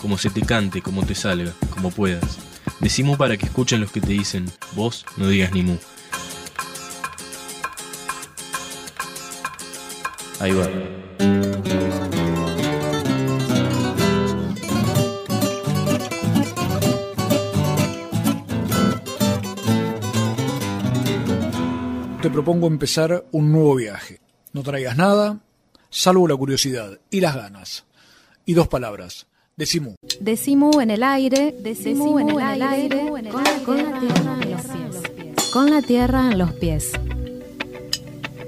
como se te cante, como te salga, como puedas. Decimu para que escuchen los que te dicen, vos no digas ni mu. Ahí va. Te propongo empezar un nuevo viaje. No traigas nada, salvo la curiosidad y las ganas. Y dos palabras. Decimu. Decimu en el aire, decimu en el aire, con la tierra en los pies. Con la tierra en los pies.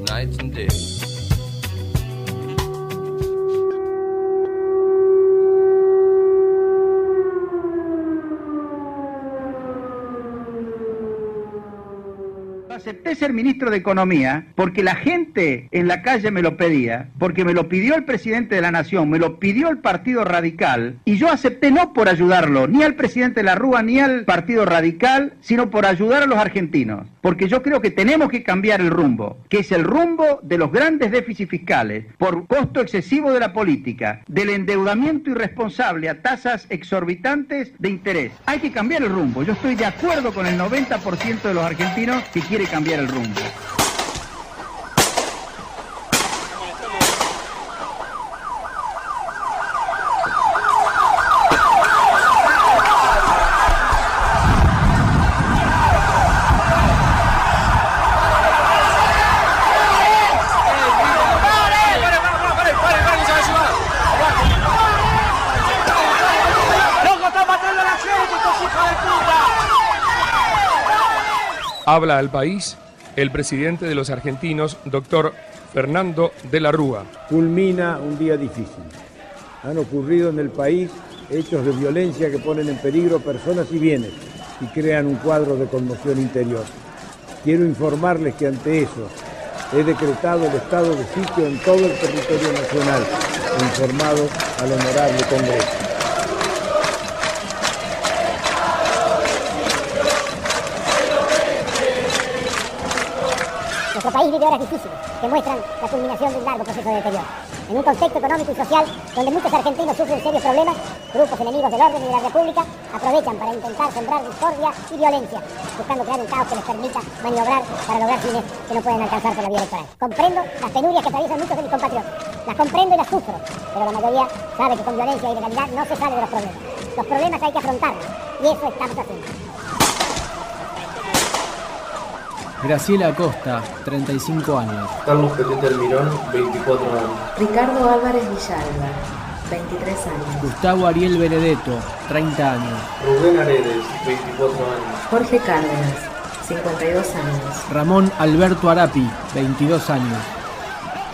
night and day. Acepté ser ministro de Economía porque la gente en la calle me lo pedía, porque me lo pidió el presidente de la Nación, me lo pidió el Partido Radical, y yo acepté no por ayudarlo, ni al presidente de la Rúa, ni al Partido Radical, sino por ayudar a los argentinos. Porque yo creo que tenemos que cambiar el rumbo, que es el rumbo de los grandes déficits fiscales, por costo excesivo de la política, del endeudamiento irresponsable a tasas exorbitantes de interés. Hay que cambiar el rumbo. Yo estoy de acuerdo con el 90% de los argentinos que quiere cambiar el. Habla al país el presidente de los argentinos, doctor Fernando de la Rúa. Culmina un día difícil. Han ocurrido en el país hechos de violencia que ponen en peligro personas y bienes y crean un cuadro de conmoción interior. Quiero informarles que ante eso he decretado el estado de sitio en todo el territorio nacional informado al honorable Congreso. Horas difíciles que muestran la culminación de un largo proceso de deterioro. En un contexto económico y social donde muchos argentinos sufren serios problemas, grupos enemigos del orden y de la República aprovechan para intentar sembrar discordia y violencia, buscando crear un caos que les permita maniobrar para lograr fines que no pueden alcanzar por la vía electoral. Comprendo las penurias que atraviesan muchos de mis compatriotas. Las comprendo y las sufro, pero la mayoría sabe que con violencia y ilegalidad no se sale de los problemas. Los problemas hay que afrontarlos y eso estamos haciendo. Graciela Acosta, 35 años. Carlos Petete Almirón, 24 años. Ricardo Álvarez Villalba, 23 años. Gustavo Ariel Benedetto, 30 años. Rubén Aredes, 24 años. Jorge Cárdenas, 52 años. Ramón Alberto Arapi, 22 años.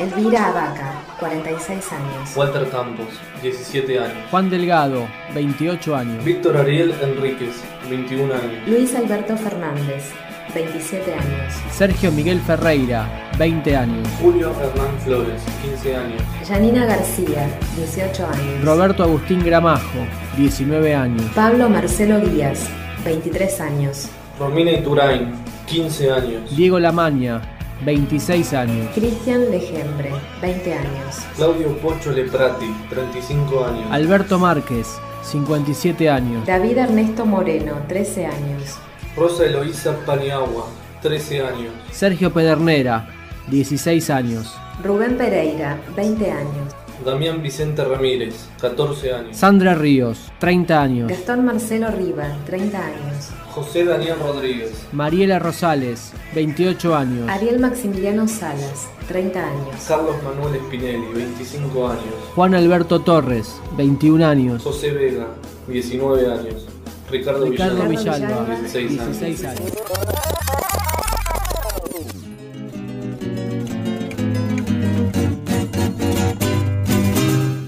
Elvira Abaca, 46 años. Walter Campos, 17 años. Juan Delgado, 28 años. Víctor Ariel Enríquez, 21 años. Luis Alberto Fernández, 27 años. Sergio Miguel Ferreira, 20 años. Julio Hernán Flores, 15 años. Yanina García, 18 años. Roberto Agustín Gramajo, 19 años. Pablo Marcelo Díaz, 23 años. Romina Iturain, 15 años. Diego Lamaña, 26 años. Cristian Legembre, 20 años. Claudio Pocho Leprati, 35 años. Alberto Márquez, 57 años. David Ernesto Moreno, 13 años. Rosa Eloísa Paniagua, 13 años. Sergio Pedernera, 16 años. Rubén Pereira, 20 años. Damián Vicente Ramírez, 14 años. Sandra Ríos, 30 años. Gastón Marcelo Riva, 30 años. José Daniel Rodríguez. Mariela Rosales, 28 años. Ariel Maximiliano Salas, 30 años. Carlos Manuel Spinelli, 25 años. Juan Alberto Torres, 21 años. José Vega, 19 años. Ricardo, Ricardo Villalba, Villalba, 16 años. 16 años.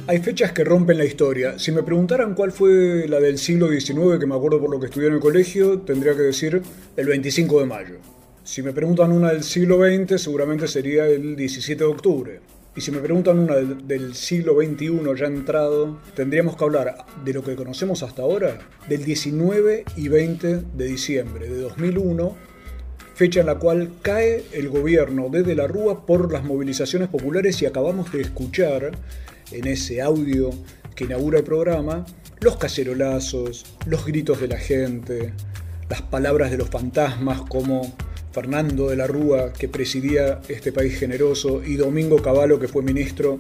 Hay fechas que rompen la historia. Si me preguntaran cuál fue la del siglo XIX, que me acuerdo por lo que estudié en el colegio, tendría que decir el 25 de mayo. Si me preguntan una del siglo XX, seguramente sería el 17 de octubre. Y si me preguntan una del, siglo XXI ya entrado, tendríamos que hablar de lo que conocemos hasta ahora, del 19 y 20 de diciembre de 2001, fecha en la cual cae el gobierno desde la Rúa por las movilizaciones populares y acabamos de escuchar en ese audio que inaugura el programa los cacerolazos, los gritos de la gente, las palabras de los fantasmas como Fernando de la Rúa, que presidía este país generoso, y Domingo Cavallo, que fue ministro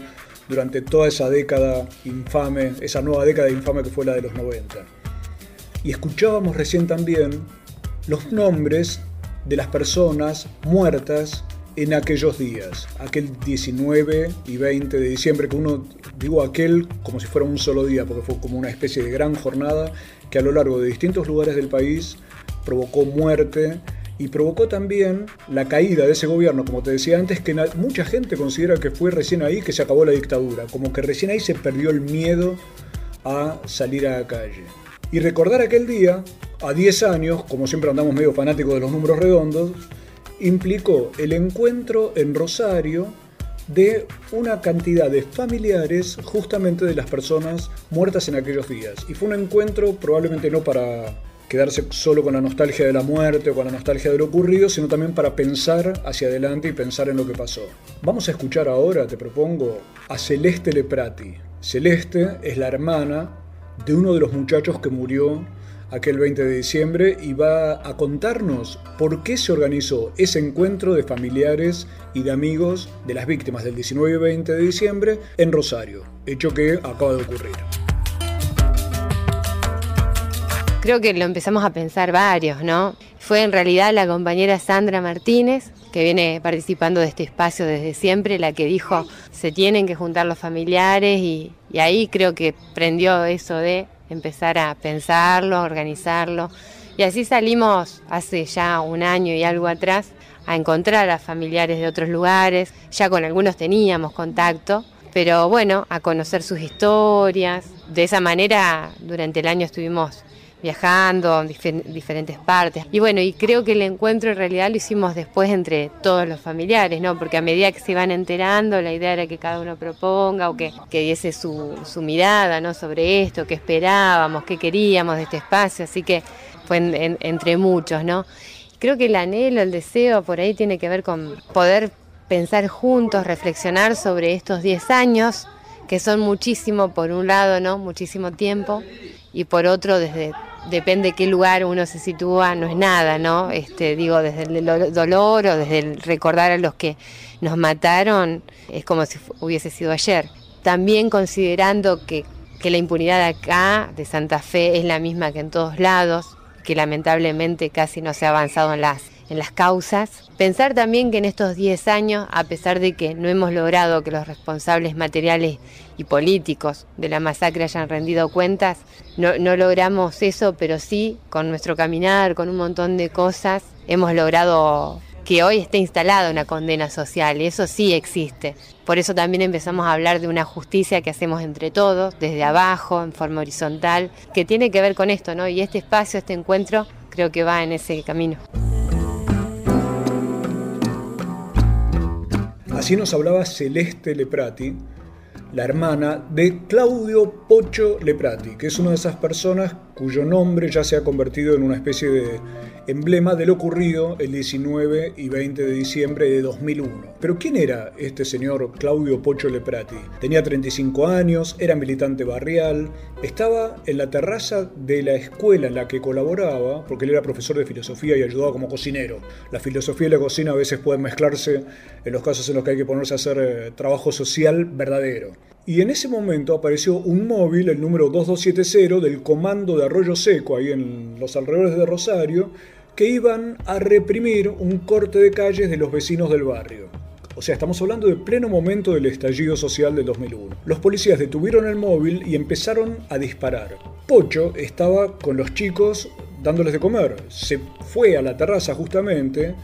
durante toda esa década infame, esa nueva década infame que fue la de los 90. Y escuchábamos recién también los nombres de las personas muertas en aquellos días, aquel 19 y 20 de diciembre, que uno, digo aquel como si fuera un solo día, porque fue como una especie de gran jornada que a lo largo de distintos lugares del país provocó muerte y provocó también la caída de ese gobierno, como te decía antes, que mucha gente considera que fue recién ahí que se acabó la dictadura, como que recién ahí se perdió el miedo a salir a la calle. Y recordar aquel día, a 10 años, como siempre andamos medio fanáticos de los números redondos, implicó el encuentro en Rosario de una cantidad de familiares justamente de las personas muertas en aquellos días. Y fue un encuentro probablemente no para quedarse solo con la nostalgia de la muerte o con la nostalgia de lo ocurrido, sino también para pensar hacia adelante y pensar en lo que pasó. Vamos a escuchar ahora, te propongo, a Celeste Leprati. Celeste es la hermana de uno de los muchachos que murió aquel 20 de diciembre y va a contarnos por qué se organizó ese encuentro de familiares y de amigos de las víctimas del 19 y 20 de diciembre en Rosario, hecho que acaba de ocurrir. Creo que lo empezamos a pensar varios, ¿no? Fue en realidad la compañera Sandra Martínez, que viene participando de este espacio desde siempre, la que dijo se tienen que juntar los familiares y, ahí creo que prendió eso de empezar a pensarlo, organizarlo. Y así salimos hace ya un año y algo atrás a encontrar a familiares de otros lugares. Ya con algunos teníamos contacto, pero bueno, a conocer sus historias. De esa manera, durante el año estuvimos viajando en diferentes partes. Y bueno, y creo que el encuentro en realidad lo hicimos después entre todos los familiares, ¿no? Porque a medida que se iban enterando, la idea era que cada uno proponga o que, que diese su, su mirada, ¿no? Sobre esto, qué esperábamos, qué queríamos de este espacio, así que fue entre muchos, ¿no? Creo que el anhelo, el deseo por ahí tiene que ver con poder pensar juntos, reflexionar sobre estos 10 años, que son muchísimo por un lado, ¿no? Muchísimo tiempo, y por otro desde depende qué lugar uno se sitúa, no es nada, ¿no? Este, digo, desde el dolor o desde el recordar a los que nos mataron, es como si hubiese sido ayer. También considerando que, que la impunidad acá, de Santa Fe, es la misma que en todos lados, que lamentablemente casi no se ha avanzado en las en las causas. Pensar también que en estos 10 años, a pesar de que no hemos logrado que los responsables materiales y políticos de la masacre hayan rendido cuentas, no, no logramos eso, pero sí con nuestro caminar, con un montón de cosas, hemos logrado que hoy esté instalada una condena social y eso sí existe. Por eso también empezamos a hablar de una justicia que hacemos entre todos, desde abajo, en forma horizontal, que tiene que ver con esto, ¿no? Y este espacio, este encuentro, creo que va en ese camino. Así nos hablaba Celeste Leprati, la hermana de Claudio Pocho Leprati, que es una de esas personas cuyo nombre ya se ha convertido en una especie de emblema de lo ocurrido el 19 y 20 de diciembre de 2001. Pero ¿quién era este señor Claudio Pocho Leprati? Tenía 35 años, era militante barrial, estaba en la terraza de la escuela en la que colaboraba, porque él era profesor de filosofía y ayudaba como cocinero. La filosofía y la cocina a veces pueden mezclarse en los casos en los que hay que ponerse a hacer eh, trabajo social verdadero. Y en ese momento apareció un móvil, el número 2270, del comando de Arroyo Seco, ahí en los alrededores de Rosario, que iban a reprimir un corte de calles de los vecinos del barrio. O sea, estamos hablando de pleno momento del estallido social del 2001. Los policías detuvieron el móvil y empezaron a disparar. Pocho estaba con los chicos dándoles de comer. Se fue a la terraza justamente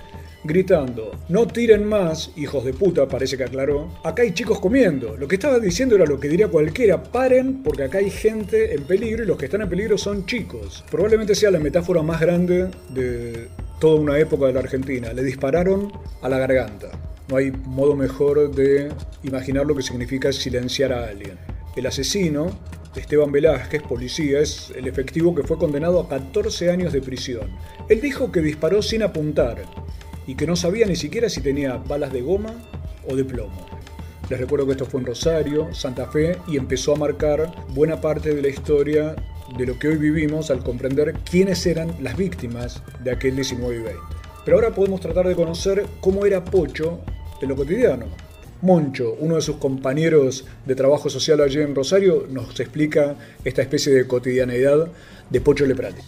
gritando, no tiren más, hijos de puta, parece que aclaró, acá hay chicos comiendo. Lo que estaba diciendo era lo que diría cualquiera, paren porque acá hay gente en peligro y los que están en peligro son chicos. Probablemente sea la metáfora más grande de toda una época de la Argentina. Le dispararon a la garganta. No hay modo mejor de imaginar lo que significa silenciar a alguien. El asesino, Esteban Velázquez, policía, es el efectivo que fue condenado a 14 años de prisión. Él dijo que disparó sin apuntar y que no sabía ni siquiera si tenía balas de goma o de plomo. Les recuerdo que esto fue en Rosario, Santa Fe, y empezó a marcar buena parte de la historia de lo que hoy vivimos al comprender quiénes eran las víctimas de aquel 19 y 20. Pero ahora podemos tratar de conocer cómo era Pocho en lo cotidiano. Moncho, uno de sus compañeros de trabajo social allí en Rosario, nos explica esta especie de cotidianeidad de Pocho Leprati.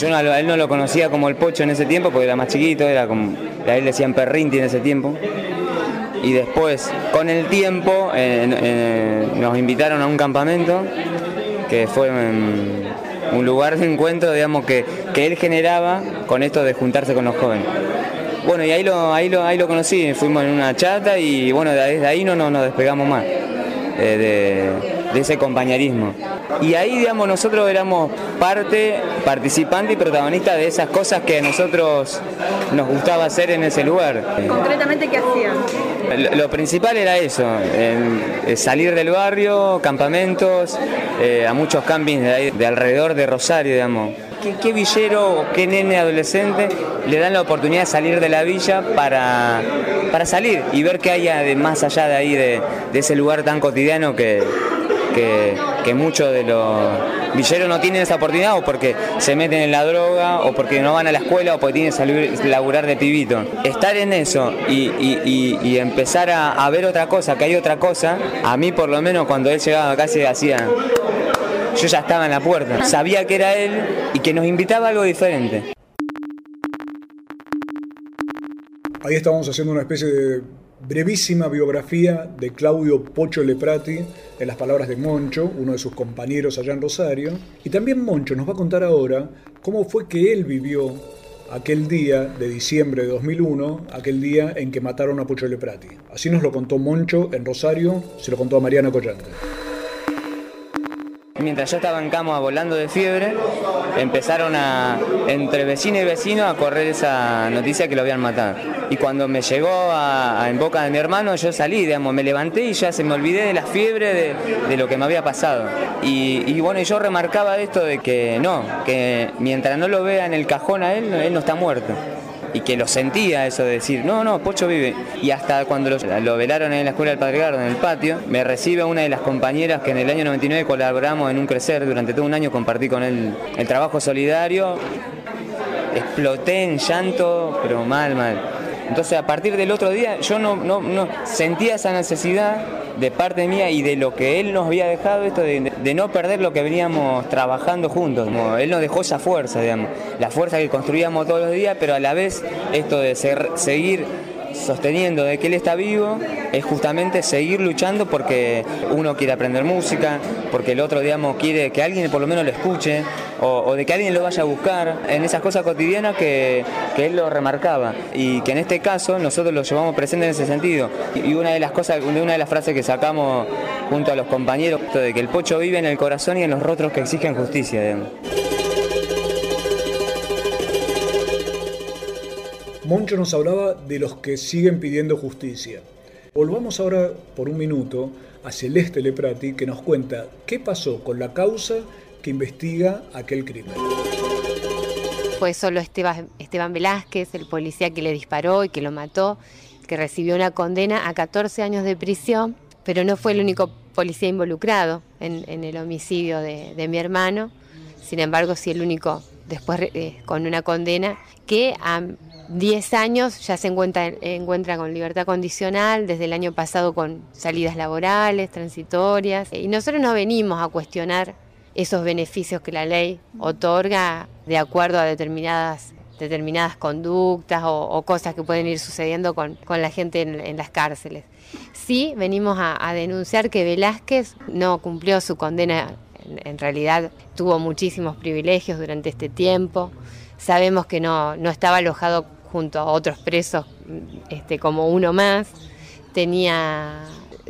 Yo a él no lo conocía como el Pocho en ese tiempo porque era más chiquito, era como, a él decían Perrinti en ese tiempo. Y después, con el tiempo, nos invitaron a un campamento que fue un lugar de encuentro, digamos, que, que él generaba con esto de juntarse con los jóvenes. Bueno, y ahí lo, ahí lo, ahí lo conocí, fuimos en una chata y bueno, desde ahí no, no nos despegamos más eh, ese compañerismo. Y ahí, digamos, nosotros éramos parte, participante y protagonista de esas cosas que a nosotros nos gustaba hacer en ese lugar. ¿Concretamente qué hacían? Lo, principal era eso, salir del barrio, campamentos, eh, a muchos campings de, de alrededor de Rosario, digamos. ¿Qué, villero o qué nene adolescente le dan la oportunidad de salir de la villa para, para salir y ver qué hay más allá de ahí, de, ese lugar tan cotidiano que, que, muchos de los villeros no tienen esa oportunidad o porque se meten en la droga o porque no van a la escuela o porque tienen que salir, laburar de pibito. Estar en eso y, empezar a, a, ver otra cosa, que hay otra cosa, a mí por lo menos cuando él llegaba casi hacía yo ya estaba en la puerta. Sabía que era él y que nos invitaba a algo diferente. Ahí estábamos haciendo una especie de brevísima biografía de Claudio Pocho Leprati en las palabras de Moncho, uno de sus compañeros allá en Rosario. Y también Moncho nos va a contar ahora cómo fue que él vivió aquel día de diciembre de 2001, aquel día en que mataron a Pocho Leprati. Así nos lo contó Moncho en Rosario, se lo contó a Mariana Collante. Mientras yo estaba en cama volando de fiebre, empezaron a, entre vecino y vecino, a correr esa noticia que lo habían matado. Y cuando me llegó en boca de mi hermano, yo salí, digamos, me levanté y ya se me olvidé de la fiebre de, lo que me había pasado. Y, y, bueno, yo remarcaba esto de que no, que mientras no lo vea en el cajón a él, él no está muerto y que lo sentía eso de decir, no, no, Pocho vive. Y hasta cuando lo, velaron en la escuela del Padre Gardo, en el patio, me recibe una de las compañeras que en el año 99 colaboramos en un crecer, durante todo un año compartí con él el trabajo solidario, exploté en llanto, pero mal, mal. Entonces a partir del otro día yo no, no, no sentía esa necesidad de parte mía y de lo que él nos había dejado, esto de, no perder lo que veníamos trabajando juntos. Él nos dejó esa fuerza, digamos, la fuerza que construíamos todos los días, pero a la vez esto de ser, seguir sosteniendo de que él está vivo es justamente seguir luchando porque uno quiere aprender música, porque el otro, digamos, quiere que alguien por lo menos lo escuche o, de que alguien lo vaya a buscar en esas cosas cotidianas que, él lo remarcaba y que en este caso nosotros lo llevamos presente en ese sentido. Y una de las cosas, una de las frases que sacamos junto a los compañeros, de que el pocho vive en el corazón y en los rostros que exigen justicia. Moncho nos hablaba de los que siguen pidiendo justicia. Volvamos ahora por un minuto a Celeste Leprati que nos cuenta qué pasó con la causa que investiga aquel crimen. Fue solo Esteban, Esteban Velázquez, el policía que le disparó y que lo mató, que recibió una condena a 14 años de prisión, pero no fue el único policía involucrado en, el homicidio de, mi hermano. Sin embargo, sí el único después eh, con una condena que a 10 años ya se encuentra, encuentra con libertad condicional, desde el año pasado con salidas laborales, transitorias, y nosotros no venimos a cuestionar esos beneficios que la ley otorga de acuerdo a determinadas, determinadas conductas o, cosas que pueden ir sucediendo con, la gente en, las cárceles. Sí, venimos a, a denunciar que Velázquez no cumplió su condena en realidad tuvo muchísimos privilegios durante este tiempo. Sabemos que no, no estaba alojado junto a otros presos este, como uno más. Tenía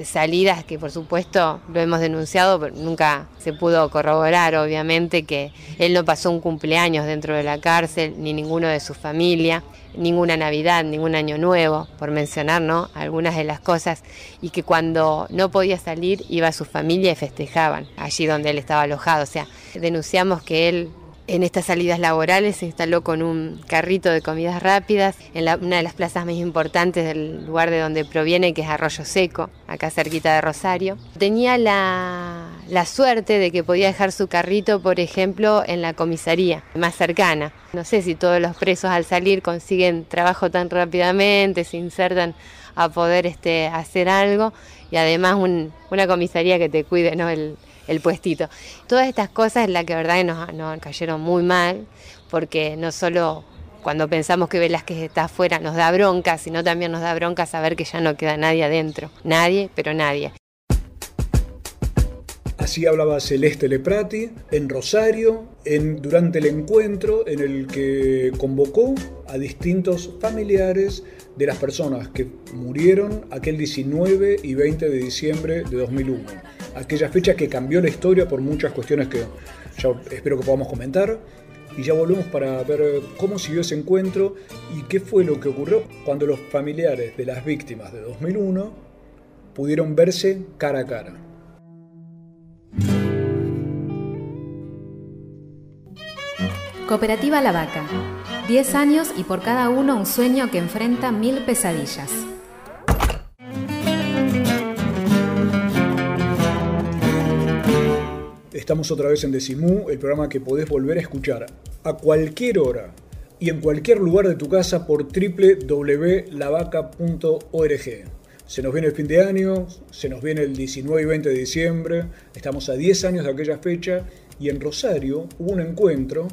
salidas que por supuesto lo hemos denunciado, pero nunca se pudo corroborar, obviamente, que él no pasó un cumpleaños dentro de la cárcel, ni ninguno de su familia, ninguna Navidad, ningún año nuevo, por mencionar ¿no? algunas de las cosas, y que cuando no podía salir iba a su familia y festejaban allí donde él estaba alojado. O sea, denunciamos que él en estas salidas laborales se instaló con un carrito de comidas rápidas en una de las plazas más importantes del lugar de donde proviene, que es Arroyo Seco, acá cerquita de Rosario. Tenía la, la suerte de que podía dejar su carrito, por ejemplo, en la comisaría más cercana. No sé si todos los presos al salir consiguen trabajo tan rápidamente, se insertan a poder este, hacer algo y además una comisaría que te cuide ¿no? el, el puestito. Todas estas cosas es la que verdad nos, nos cayeron muy mal, porque no solo cuando pensamos que Velázquez está afuera nos da bronca, sino también nos da bronca saber que ya no queda nadie adentro. Nadie, pero nadie. Así hablaba Celeste Leprati en Rosario, en, durante el encuentro en el que convocó a distintos familiares de las personas que murieron aquel 19 y 20 de diciembre de 2001. Aquella fecha que cambió la historia por muchas cuestiones que ya espero que podamos comentar. Y ya volvemos para ver cómo siguió ese encuentro y qué fue lo que ocurrió cuando los familiares de las víctimas de 2001 pudieron verse cara a cara. Cooperativa La Vaca. 10 años y por cada uno un sueño que enfrenta mil pesadillas. Estamos otra vez en Decimú, el programa que podés volver a escuchar a cualquier hora y en cualquier lugar de tu casa por www.lavaca.org. Se nos viene el fin de año, se nos viene el 19 y 20 de diciembre, estamos a 10 años de aquella fecha y en Rosario hubo un encuentro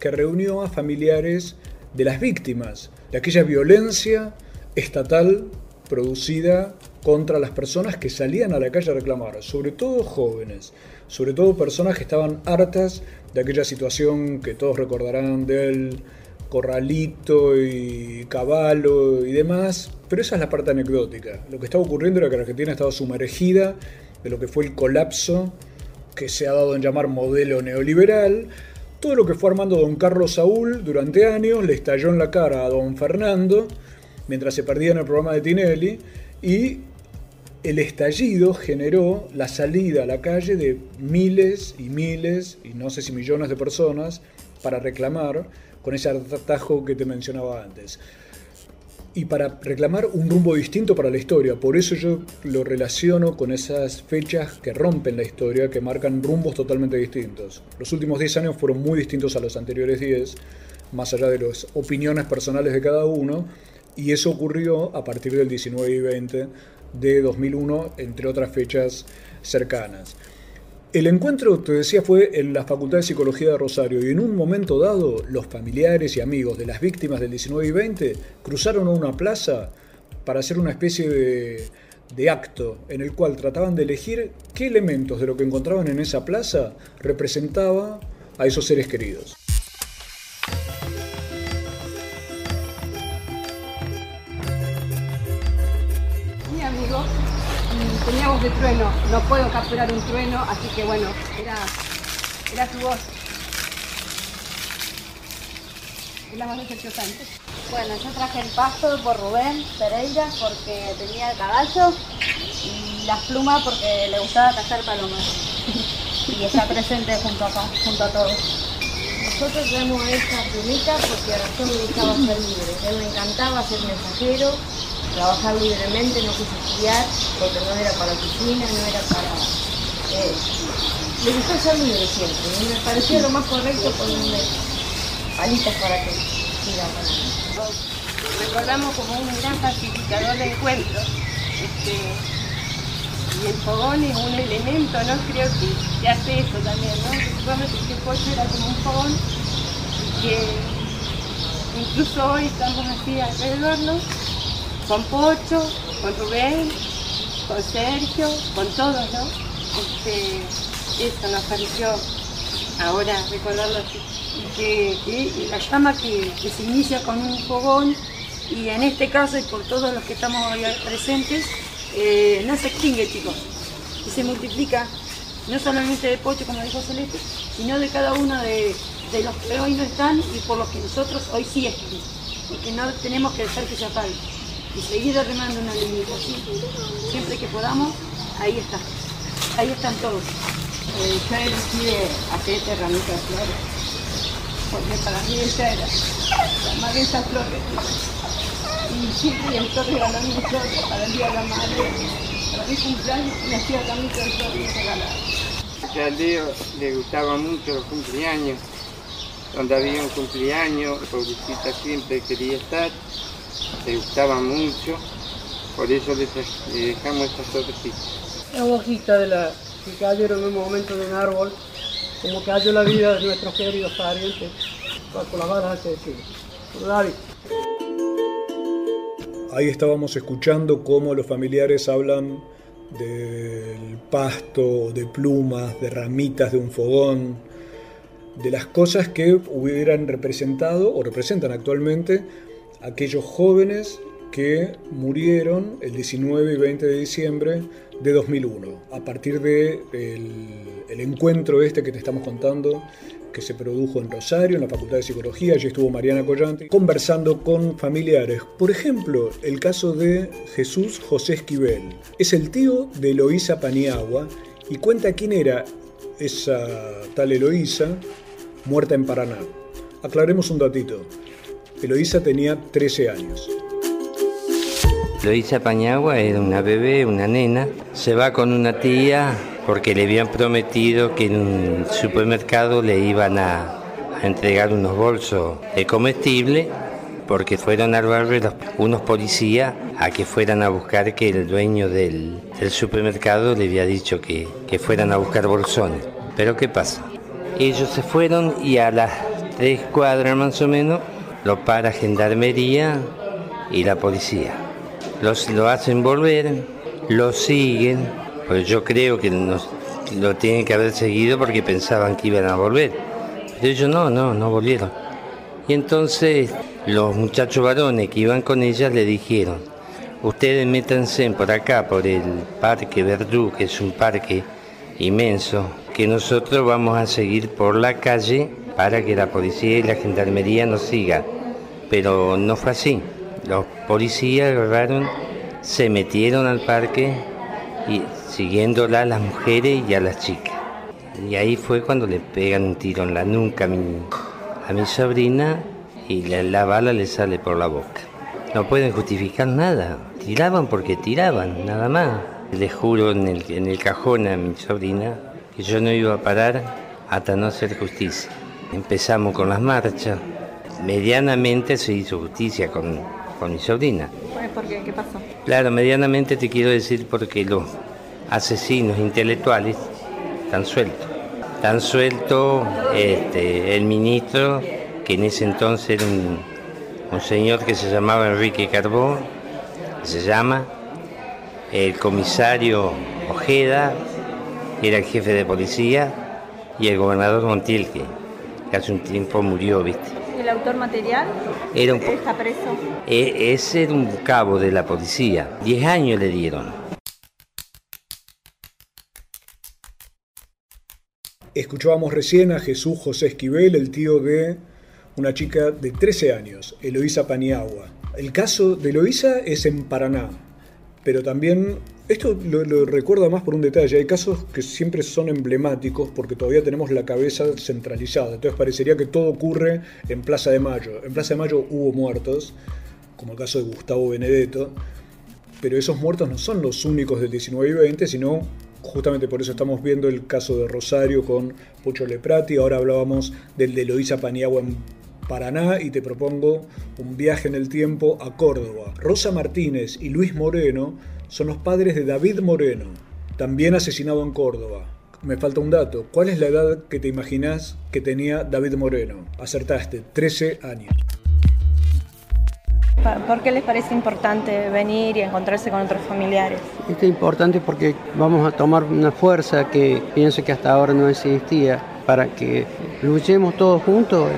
que reunió a familiares de las víctimas de aquella violencia estatal producida contra las personas que salían a la calle a reclamar, sobre todo jóvenes, sobre todo personas que estaban hartas de aquella situación que todos recordarán del corralito y caballo y demás, pero esa es la parte anecdótica. Lo que estaba ocurriendo era que Argentina estaba sumergida de lo que fue el colapso que se ha dado en llamar modelo neoliberal, todo lo que fue armando don Carlos Saúl durante años le estalló en la cara a don Fernando mientras se perdía en el programa de Tinelli y el estallido generó la salida a la calle de miles y miles, y no sé si millones de personas, para reclamar con ese atajo que te mencionaba antes y para reclamar un rumbo distinto para la historia. Por eso yo lo relaciono con esas fechas que rompen la historia, que marcan rumbos totalmente distintos. Los últimos 10 años fueron muy distintos a los anteriores 10, más allá de las opiniones personales de cada uno, y eso ocurrió a partir del 19 y 20 de 2001, entre otras fechas cercanas. El encuentro, te decía, fue en la Facultad de Psicología de Rosario y en un momento dado los familiares y amigos de las víctimas del 19 y 20 cruzaron a una plaza para hacer una especie de, de acto en el cual trataban de elegir qué elementos de lo que encontraban en esa plaza representaba a esos seres queridos. Voz de trueno, no puedo capturar un trueno, así que bueno, era, era su voz. Es la más decepcionante. Bueno, yo traje el pasto por Rubén Pereira porque tenía el caballo y las plumas porque le gustaba cazar palomas. y está presente junto a, junto a todos. Nosotros tenemos esta plumita porque a razón me gustaba ser libre. Él me encantaba ser mensajero, trabajar libremente, no quise estudiar porque no era para oficina, no era para... Eh, gustó ser libre siempre y me pareció lo más correcto ponerle palitas para que siga para recordamos como un gran pacificador de encuentros. Este, y el fogón es un elemento, ¿no? Creo que, que hace eso también, ¿no? Supongo que el pollo era como un fogón y que incluso hoy estamos así alrededor, ¿no? Con Pocho, con Rubén, con Sergio, con todos, ¿no? Este, eso nos pareció ahora recordarlo así. Que, la llama que, se inicia con un fogón y en este caso y por todos los que estamos hoy presentes, eh, no se extingue chicos, y se multiplica no solamente de Pocho como dijo Celeste, sino de cada uno de, los que hoy no están y por los que nosotros hoy sí estamos, y que no tenemos que dejar que se apague, y seguir arremando una limitación, siempre que podamos, ahí está, ahí están todos. Eh, yo elegí hacer esta herramienta de flores, porque para mí esa era la de esas flores. Y siempre estoy regalando flores para el Día de la Madre, para mi cumpleaños, me hacía camito de flores. Ya a le gustaban mucho los cumpleaños, donde había un cumpleaños, pobrecita siempre quería estar, le gustaba mucho, por eso le, le dejamos estas florecitas. La hojita de la que cayeron en un momento de un árbol, como cayó la vida de nuestros queridos parientes, bajo las balas de ese David. Ahí estábamos escuchando cómo los familiares hablan del pasto, de plumas, de ramitas de un fogón, de las cosas que hubieran representado o representan actualmente aquellos jóvenes que murieron el 19 y 20 de diciembre de 2001, a partir del de el encuentro este que te estamos contando que se produjo en Rosario, en la Facultad de Psicología, allí estuvo Mariana Collante, conversando con familiares. Por ejemplo, el caso de Jesús José Esquivel. Es el tío de Eloísa Paniagua y cuenta quién era esa tal Eloísa muerta en Paraná. Aclaremos un datito. Eloísa tenía 13 años. Eloísa Paniagua era una bebé, una nena. Se va con una tía porque le habían prometido que en un supermercado le iban a, entregar unos bolsos de comestible porque fueron al barrio unos policías a que fueran a buscar que el dueño del, supermercado le había dicho que, que fueran a buscar bolsones. Pero ¿qué pasa? Ellos se fueron y a las tres cuadras más o menos lo para gendarmería y la policía. Los, lo hacen volver, lo siguen, pues yo creo que lo tienen que haber seguido porque pensaban que iban a volver. Pero ellos no, no, no volvieron. Y entonces los muchachos varones que iban con ellas le dijeron, ustedes métanse por acá, por el Parque Verdú, que es un parque inmenso, que nosotros vamos a seguir por la calle para que la policía y la gendarmería nos sigan. Pero no fue así. Los policías agarraron, se metieron al parque y siguiéndola a las mujeres y a las chicas. Y ahí fue cuando le pegan un tiro en la nuca a mi, sobrina y la, bala le sale por la boca. No pueden justificar nada. Tiraban porque tiraban, nada más. Le juro en el cajón a mi sobrina que yo no iba a parar hasta no hacer justicia. Empezamos con las marchas. Medianamente se hizo justicia con, con mi sobrina. ¿Por qué? ¿Qué pasó? Claro, medianamente te quiero decir porque los asesinos intelectuales están sueltos. Están sueltos este, el ministro, que en ese entonces era un, señor que se llamaba Enrique Carbó, se llama, el comisario Ojeda, era el jefe de policía, y el gobernador Montiel, que hace un tiempo murió, ¿viste? ¿El autor material era un, está preso? E, ese era un cabo de la policía. Diez años le dieron. Escuchábamos recién a Jesús José Esquivel, el tío de una chica de 13 años, Eloísa Paniagua. El caso de Eloísa es en Paraná, pero también, esto lo, recuerdo más por un detalle, hay casos que siempre son emblemáticos porque todavía tenemos la cabeza centralizada, entonces parecería que todo ocurre en Plaza de Mayo. En Plaza de Mayo hubo muertos, como el caso de Gustavo Benedetto, pero esos muertos no son los únicos del 19 y 20, sino justamente por eso estamos viendo el caso de Rosario con Pucho Leprati, ahora hablábamos del de Loisa Paniagua en Paraná y te propongo un viaje en el tiempo a Córdoba. Rosa Martínez y Luis Moreno son los padres de David Moreno, también asesinado en Córdoba. Me falta un dato. ¿Cuál es la edad que te imaginas que tenía David Moreno? Acertaste, 13 años. ¿Por qué les parece importante venir y encontrarse con otros familiares? Esto es importante porque vamos a tomar una fuerza que pienso que hasta ahora no existía para que luchemos todos juntos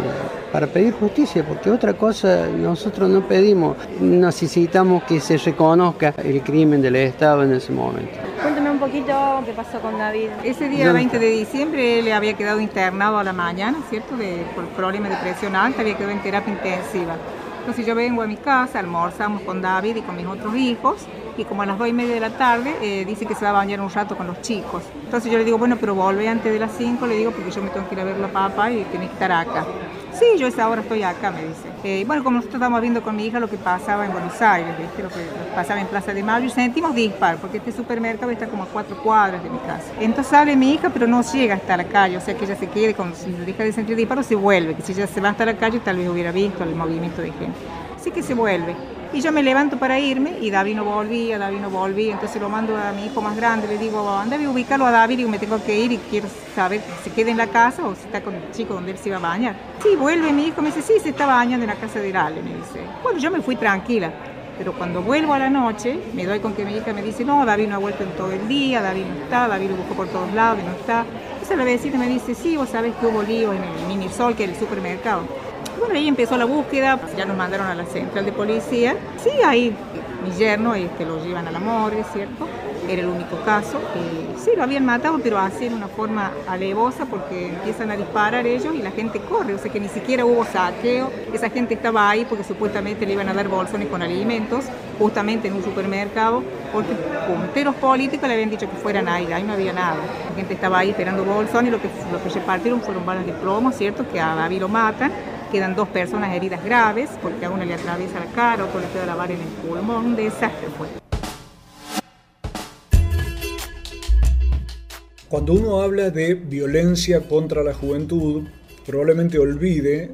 para pedir justicia, porque otra cosa nosotros no pedimos, necesitamos que se reconozca el crimen del Estado en ese momento. Cuéntame un poquito qué pasó con David. Ese día 20 de diciembre él había quedado internado a la mañana, ¿cierto? De, por problemas de presión alta, había quedado en terapia intensiva. Entonces yo vengo a mi casa, almorzamos con David y con mis otros hijos y como a las dos y media de la tarde eh, dice que se va a bañar un rato con los chicos. Entonces yo le digo, bueno, pero vuelve antes de las 5, le digo, porque yo me tengo que ir a ver la papa y tiene que estar acá. Sí, yo esa hora estoy acá, me dice. Eh, bueno, como nosotros estábamos viendo con mi hija lo que pasaba en Buenos Aires, lo que pasaba en Plaza de Mayo, y sentimos dispar, porque este supermercado está como a cuatro cuadras de mi casa. Entonces sale mi hija, pero no llega hasta la calle, o sea que ella se quede, con si deja de sentir disparo, se vuelve, que si ella se va hasta la calle tal vez hubiera visto el movimiento de gente. Así que se vuelve. Y yo me levanto para irme y David no volvía, David no volvía, entonces lo mando a mi hijo más grande, le digo, anda a ubicarlo a David, y me tengo que ir y quiero saber si se queda en la casa o si está con el chico donde él se iba a bañar. Sí, vuelve mi hijo, me dice, sí, se está bañando en la casa de Ale, me dice. Bueno, yo me fui tranquila, pero cuando vuelvo a la noche, me doy con que mi hija me dice, no, David no ha vuelto en todo el día, David no está, David lo buscó por todos lados y no está. Entonces la vecina me dice, sí, vos sabés que hubo lío en el Minisol, que es el supermercado. Bueno, ahí empezó la búsqueda, ya nos mandaron a la central de policía. Sí, ahí mi yerno este, lo llevan a la morgue, ¿cierto? Era el único caso. Eh, sí, lo habían matado, pero así en una forma alevosa porque empiezan a disparar ellos y la gente corre. O sea que ni siquiera hubo saqueo. Esa gente estaba ahí porque supuestamente le iban a dar bolsones con alimentos, justamente en un supermercado, porque punteros políticos le habían dicho que fueran ahí, ahí no había nada. La gente estaba ahí esperando bolsones y lo que, lo que repartieron fueron balas de plomo, ¿cierto? Que a David lo matan quedan dos personas heridas graves, porque a una le atraviesa la cara, otro le queda la vara en el pulmón, un desastre fue. Cuando uno habla de violencia contra la juventud, probablemente olvide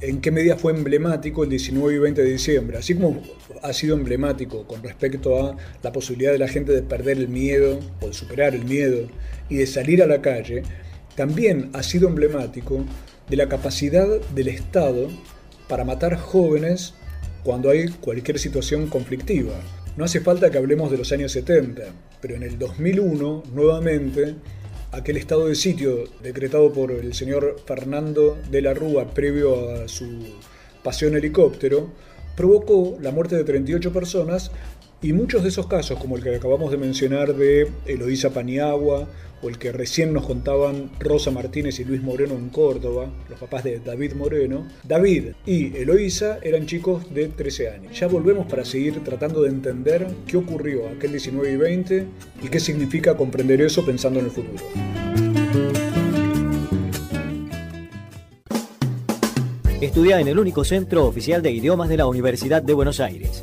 en qué medida fue emblemático el 19 y 20 de diciembre. Así como ha sido emblemático con respecto a la posibilidad de la gente de perder el miedo o de superar el miedo y de salir a la calle, también ha sido emblemático de la capacidad del Estado para matar jóvenes cuando hay cualquier situación conflictiva. No hace falta que hablemos de los años 70, pero en el 2001, nuevamente, aquel estado de sitio decretado por el señor Fernando de la Rúa previo a su pasión helicóptero, provocó la muerte de 38 personas y muchos de esos casos, como el que acabamos de mencionar de Eloísa Paniagua o el que recién nos contaban Rosa Martínez y Luis Moreno en Córdoba, los papás de David Moreno, David y Eloísa eran chicos de 13 años. Ya volvemos para seguir tratando de entender qué ocurrió aquel 19 y 20 y qué significa comprender eso pensando en el futuro. Estudia en el único centro oficial de idiomas de la Universidad de Buenos Aires.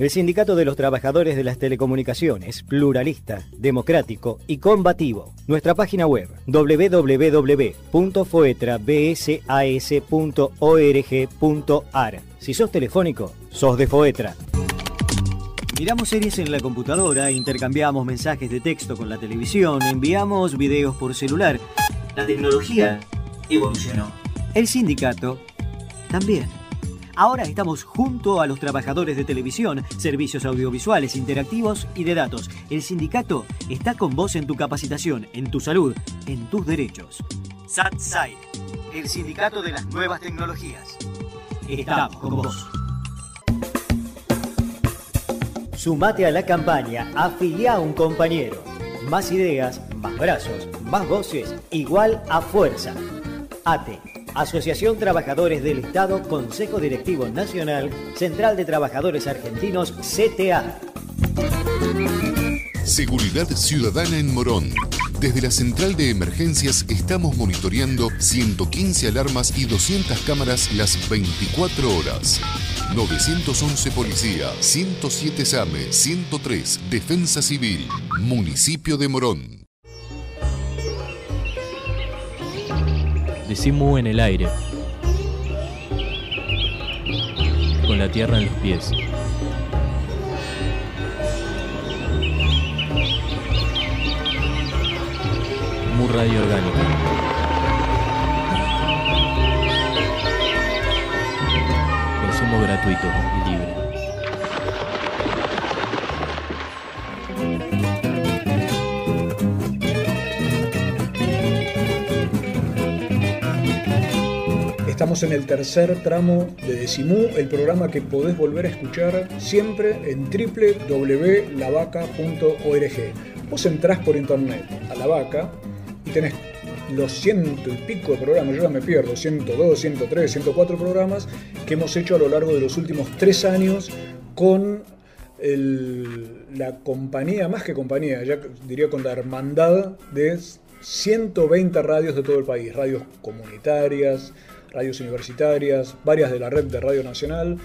El Sindicato de los Trabajadores de las Telecomunicaciones, pluralista, democrático y combativo. Nuestra página web www.foetrabsas.org.ar. Si sos telefónico, sos de Foetra. Miramos series en la computadora, intercambiamos mensajes de texto con la televisión, enviamos videos por celular. La tecnología evolucionó. El sindicato también. Ahora estamos junto a los trabajadores de televisión, servicios audiovisuales, interactivos y de datos. El sindicato está con vos en tu capacitación, en tu salud, en tus derechos. SATSAI, el sindicato de las nuevas tecnologías. Estamos con vos. Sumate a la campaña, afilia a un compañero. Más ideas, más brazos, más voces, igual a fuerza. ATE. Asociación Trabajadores del Estado, Consejo Directivo Nacional, Central de Trabajadores Argentinos, CTA. Seguridad Ciudadana en Morón. Desde la central de emergencias estamos monitoreando 115 alarmas y 200 cámaras las 24 horas. 911 Policía, 107 SAME, 103 Defensa Civil, Municipio de Morón. Decimu en el aire. Con la tierra en los pies. Mu Radio Orgánica. Gratuito y libre. Estamos en el tercer tramo de Decimú, el programa que podés volver a escuchar siempre en www.lavaca.org. Vos entrás por internet a La Vaca y tenés los ciento y pico de programas, yo ya me pierdo, 102, 103, 104 programas que hemos hecho a lo largo de los últimos tres años con la compañía, más que compañía, ya diría con la hermandad de 120 radios de todo el país, radios comunitarias, radios universitarias, varias de la red de Radio Nacional,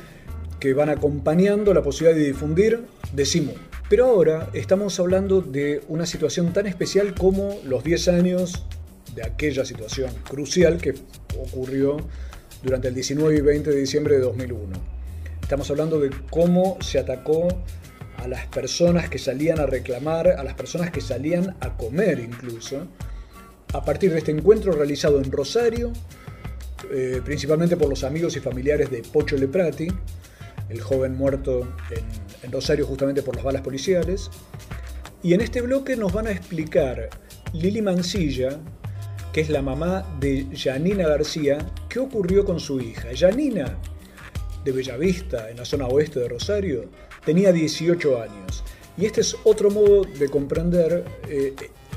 que van acompañando la posibilidad de difundir Decimu. Pero ahora estamos hablando de una situación tan especial como los 10 años de aquella situación crucial que ocurrió durante el 19 y 20 de diciembre de 2001. Estamos hablando de cómo se atacó a las personas que salían a reclamar, a las personas que salían a comer incluso, a partir de este encuentro realizado en Rosario, eh, principalmente por los amigos y familiares de Pocho Leprati, el joven muerto en, Rosario justamente por las balas policiales. Y en este bloque nos van a explicar Lili Mancilla, que es la mamá de Janina García, qué ocurrió con su hija. Janina, de Bellavista, en la zona oeste de Rosario, tenía 18 años. Y este es otro modo de comprender eh,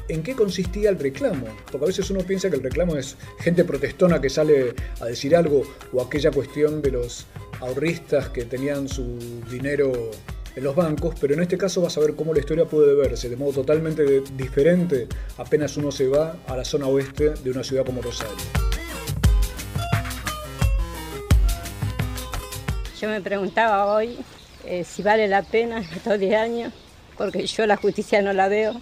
en qué consistía el reclamo. Porque a veces uno piensa que el reclamo es gente protestona que sale a decir algo o aquella cuestión de los ahorristas que tenían su dinero en los bancos, pero en este caso vas a ver cómo la historia puede verse de modo totalmente diferente apenas uno se va a la zona oeste de una ciudad como Rosario. Yo me preguntaba hoy eh, si vale la pena estos 10 años, porque yo la justicia no la veo.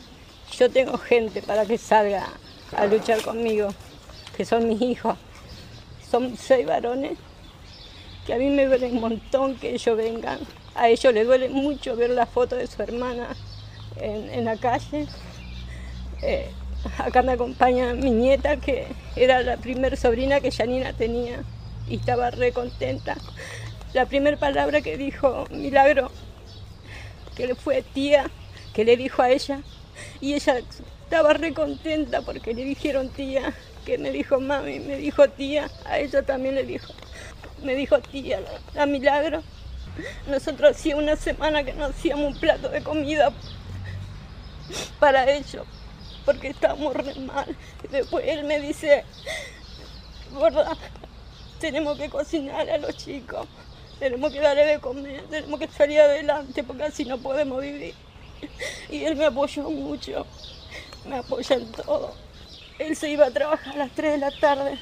Yo tengo gente para que salga a luchar conmigo, que son mis hijos. Son seis varones, que a mí me duele un montón que ellos vengan. A ellos les duele mucho ver la foto de su hermana en, la calle. Eh, acá me acompaña mi nieta, que era la primer sobrina que Janina tenía y estaba re contenta. La primera palabra que dijo Milagro, que le fue tía, que le dijo a ella, y ella estaba re contenta porque le dijeron tía, que me dijo mami, me dijo tía, a ella también le dijo, me dijo tía, a Milagro. Nosotros hacía una semana que no hacíamos un plato de comida para ellos, porque estábamos re mal. Y después él me dice, gorda, tenemos que cocinar a los chicos, tenemos que darle de comer, tenemos que salir adelante, porque así no podemos vivir. Y él me apoyó mucho, me apoya en todo. Él se iba a trabajar a las 3 de la tarde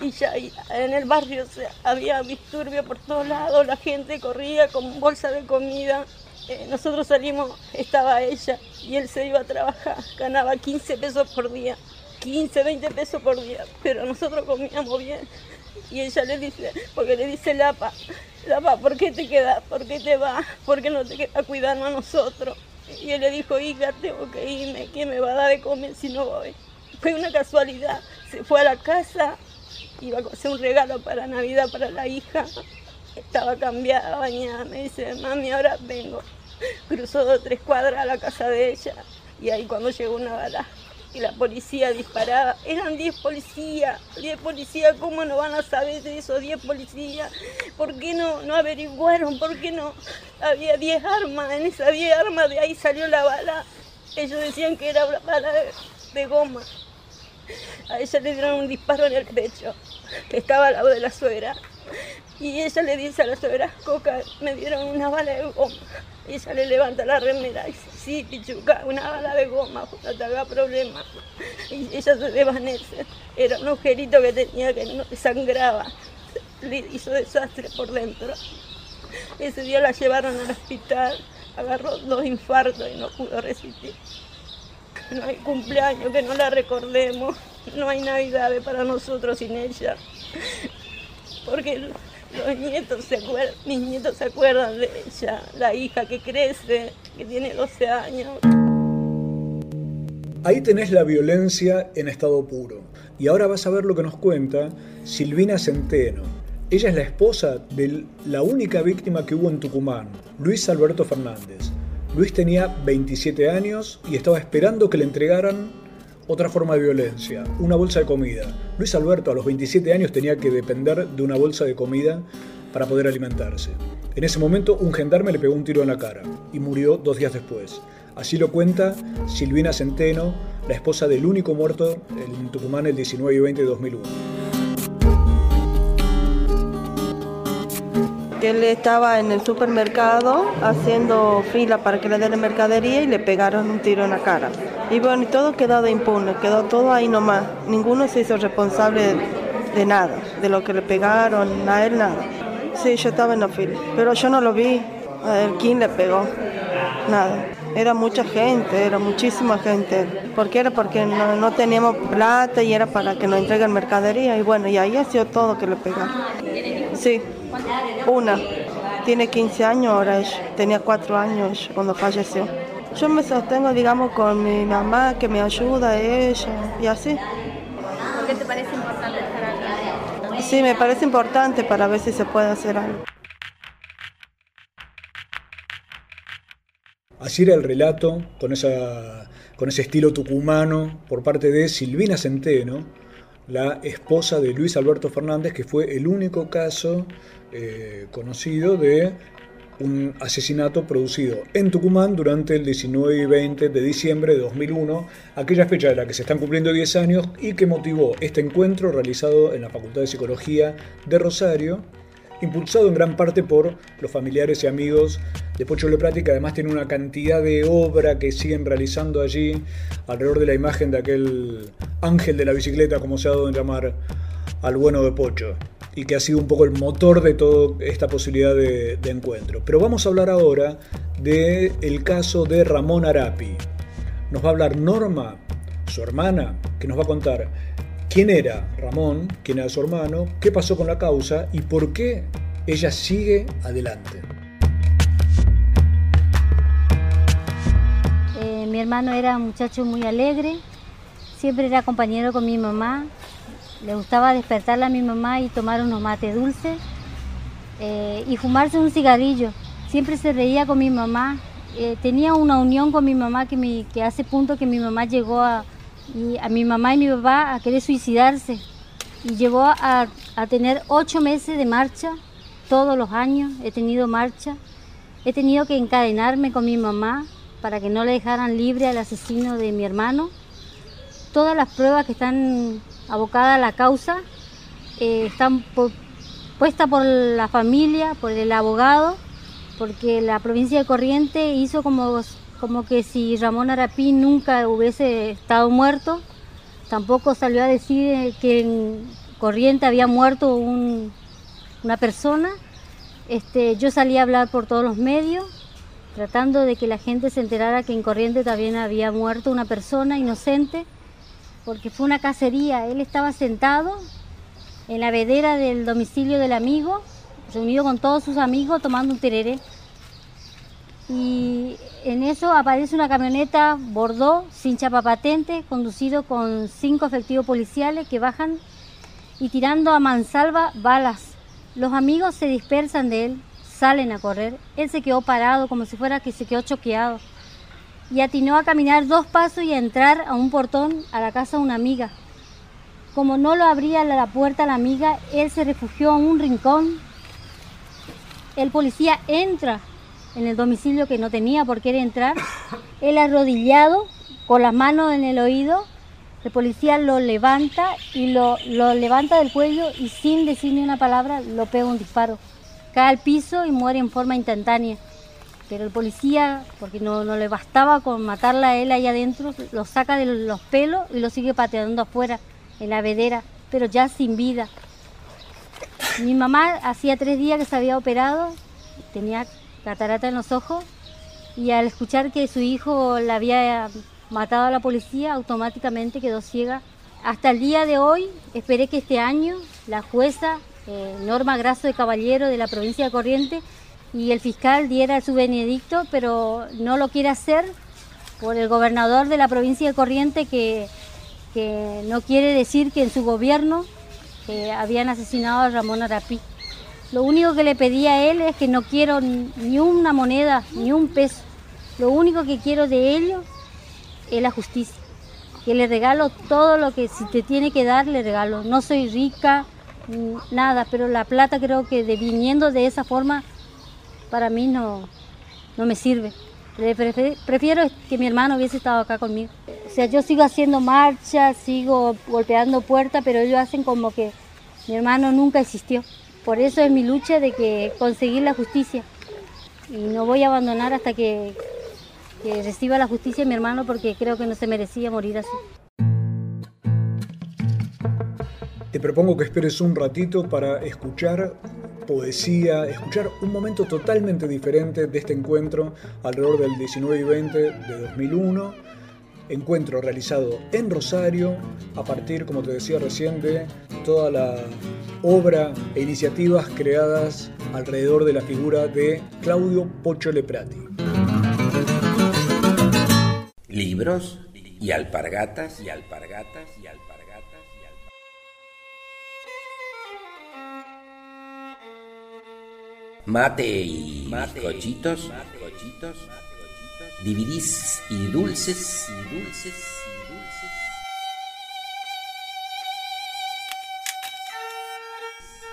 y ya en el barrio había disturbio por todos lados, la gente corría con bolsa de comida. Eh, nosotros salimos, estaba ella y él se iba a trabajar, ganaba 15 pesos por día, 15, 20 pesos por día, pero nosotros comíamos bien. Y ella le dice, porque le dice Lapa, Lapa, ¿por qué te quedas? ¿Por qué te vas? ¿Por qué no te quedas cuidando a nosotros? Y él le dijo, hija, tengo que irme, ¿quién me va a dar de comer si no voy? Fue una casualidad, se fue a la casa, iba a hacer un regalo para Navidad para la hija, estaba cambiada, bañada, me dice, mami, ahora vengo. Cruzó dos tres cuadras a la casa de ella. Y ahí cuando llegó una bala y la policía disparaba, eran 10 policías, 10 policías, ¿cómo no van a saber de esos 10 policías? ¿Por qué no, no averiguaron? ¿Por qué no? Había 10 armas, en esas 10 armas de ahí salió la bala. Ellos decían que era una bala de, goma. A ella le dieron un disparo en el pecho, que estaba al lado de la suegra. Y ella le dice a la suegra, Coca, me dieron una bala de goma. Y ella le levanta la remera y dice, sí, Pichuca, una bala de goma, no te haga problema. Y ella se desvanece. Era un agujerito que tenía que no sangraba. Le hizo desastre por dentro. Ese día la llevaron al hospital, agarró dos infartos y no pudo resistir. No hay cumpleaños que no la recordemos. no hay navidades para nosotros sin ella. Porque mis nietos se acuerdan de ella, la hija que crece, que tiene 12 años. Ahí tenés la violencia en estado puro. Y ahora vas a ver lo que nos cuenta Silvina Centeno. Ella es la esposa de la única víctima que hubo en Tucumán, Luis Alberto Fernández. Luis tenía 27 años y estaba esperando que le entregaran otra forma de violencia, una bolsa de comida. Luis Alberto a los 27 años tenía que depender de una bolsa de comida para poder alimentarse. En ese momento un gendarme le pegó un tiro en la cara y murió dos días después. Así lo cuenta Silvina Centeno, la esposa del único muerto en Tucumán el 19 y 20 de 2001. Que él estaba en el supermercado haciendo fila para que le den mercadería y le pegaron un tiro en la cara. Y bueno, y todo quedó de impune, quedó todo ahí nomás. Ninguno se hizo responsable de nada, de lo que le pegaron, a él nada. Sí, yo estaba en la fila, pero yo no lo vi. A quién le pegó, nada. Era mucha gente, era muchísima gente. porque era? Porque no, no teníamos plata y era para que nos entreguen mercadería. Y bueno, y ahí ha sido todo que le pegaron. Sí, una. Tiene 15 años ahora ella. Tenía 4 años cuando falleció. Yo me sostengo, digamos, con mi mamá que me ayuda, ella, y así. ¿Por qué te parece importante estar acá? Sí, me parece importante para ver si se puede hacer algo. Así era el relato, con, esa, con ese estilo tucumano, por parte de Silvina Centeno, la esposa de Luis Alberto Fernández, que fue el único caso eh, conocido de un asesinato producido en Tucumán durante el 19 y 20 de diciembre de 2001, aquella fecha de la que se están cumpliendo 10 años y que motivó este encuentro realizado en la Facultad de Psicología de Rosario, impulsado en gran parte por los familiares y amigos de Pocho Leprati, que además tiene una cantidad de obra que siguen realizando allí alrededor de la imagen de aquel ángel de la bicicleta, como se ha dado en llamar al bueno de Pocho, y que ha sido un poco el motor de toda esta posibilidad de, encuentro. Pero vamos a hablar ahora del el caso de Ramón Arapi. Nos va a hablar Norma, su hermana, que nos va a contar quién era Ramón, quién era su hermano, qué pasó con la causa y por qué ella sigue adelante. Eh, mi hermano era un muchacho muy alegre, siempre era compañero con mi mamá, le gustaba despertarle a mi mamá y tomar unos mates dulces eh, y fumarse un cigarrillo. Siempre se reía con mi mamá. Eh, tenía una unión con mi mamá que, hace punto que mi mamá llegó a, mi mamá y mi papá a querer suicidarse. Y llegó a, a tener ocho meses de marcha, todos los años he tenido marcha. He tenido que encadenarme con mi mamá para que no le dejaran libre al asesino de mi hermano. Todas las pruebas que están abocadas a la causa eh, están por, puestas por la familia, por el abogado, porque la provincia de Corriente hizo como como que si Ramón Arapí nunca hubiese estado muerto, tampoco salió a decir que en Corriente había muerto un, una persona. Este, yo salí a hablar por todos los medios, tratando de que la gente se enterara que en Corriente también había muerto una persona inocente, porque fue una cacería. Él estaba sentado en la vedera del domicilio del amigo, reunido con todos sus amigos tomando un tereré y en eso aparece una camioneta Bordeaux sin chapa patente, conducido con cinco efectivos policiales que bajan y tirando a mansalva balas. Los amigos se dispersan de él, salen a correr. Él se quedó parado como si fuera que se quedó choqueado y atinó a caminar dos pasos y a entrar a un portón a la casa de una amiga. Como no lo abría la puerta a la amiga, él se refugió en un rincón. El policía entra en el domicilio que no tenía por qué entrar. Él arrodillado, con las manos en el oído, el policía lo levanta y lo, lo levanta del cuello y sin decir ni una palabra lo pega un disparo. Cae al piso y muere en forma instantánea. Pero el policía, porque no, no le bastaba con matarla a él ahí adentro, lo saca de los pelos y lo sigue pateando afuera, en la vedera, pero ya sin vida. Mi mamá hacía tres días que se había operado, tenía catarata en los ojos y al escuchar que su hijo la había matado a la policía, automáticamente quedó ciega hasta el día de hoy esperé que este año la jueza eh, Norma Grasso de Caballero de la provincia de Corrientes y el fiscal diera su benedicto, pero no lo quiere hacer por el gobernador de la provincia de Corrientes que, que no quiere decir que en su gobierno habían asesinado a Ramón Arapí. Lo único que le pedí a él es que no quiero ni una moneda, ni un peso. Lo único que quiero de ellos es la justicia. Que le regalo todo lo que si te tiene que dar, le regalo. No soy rica, nada, pero la plata creo que de, viniendo de esa forma para mí no, no me sirve. Prefiero que mi hermano hubiese estado acá conmigo. O sea, yo sigo haciendo marchas, sigo golpeando puertas, pero ellos hacen como que mi hermano nunca existió. Por eso es mi lucha de que conseguir la justicia. Y no voy a abandonar hasta que, que reciba la justicia mi hermano porque creo que no se merecía morir así. Te propongo que esperes un ratito para escuchar poesía, escuchar un momento totalmente diferente de este encuentro alrededor del 19 y 20 de 2001. Encuentro realizado en Rosario a partir, como te decía recién, de toda la obra e iniciativas creadas alrededor de la figura de Claudio Pocho Leprati. Libros y alpargatas y alpargatas y alpargatas. Mate y cochitos, dividís y dulces, y dulces, y dulces.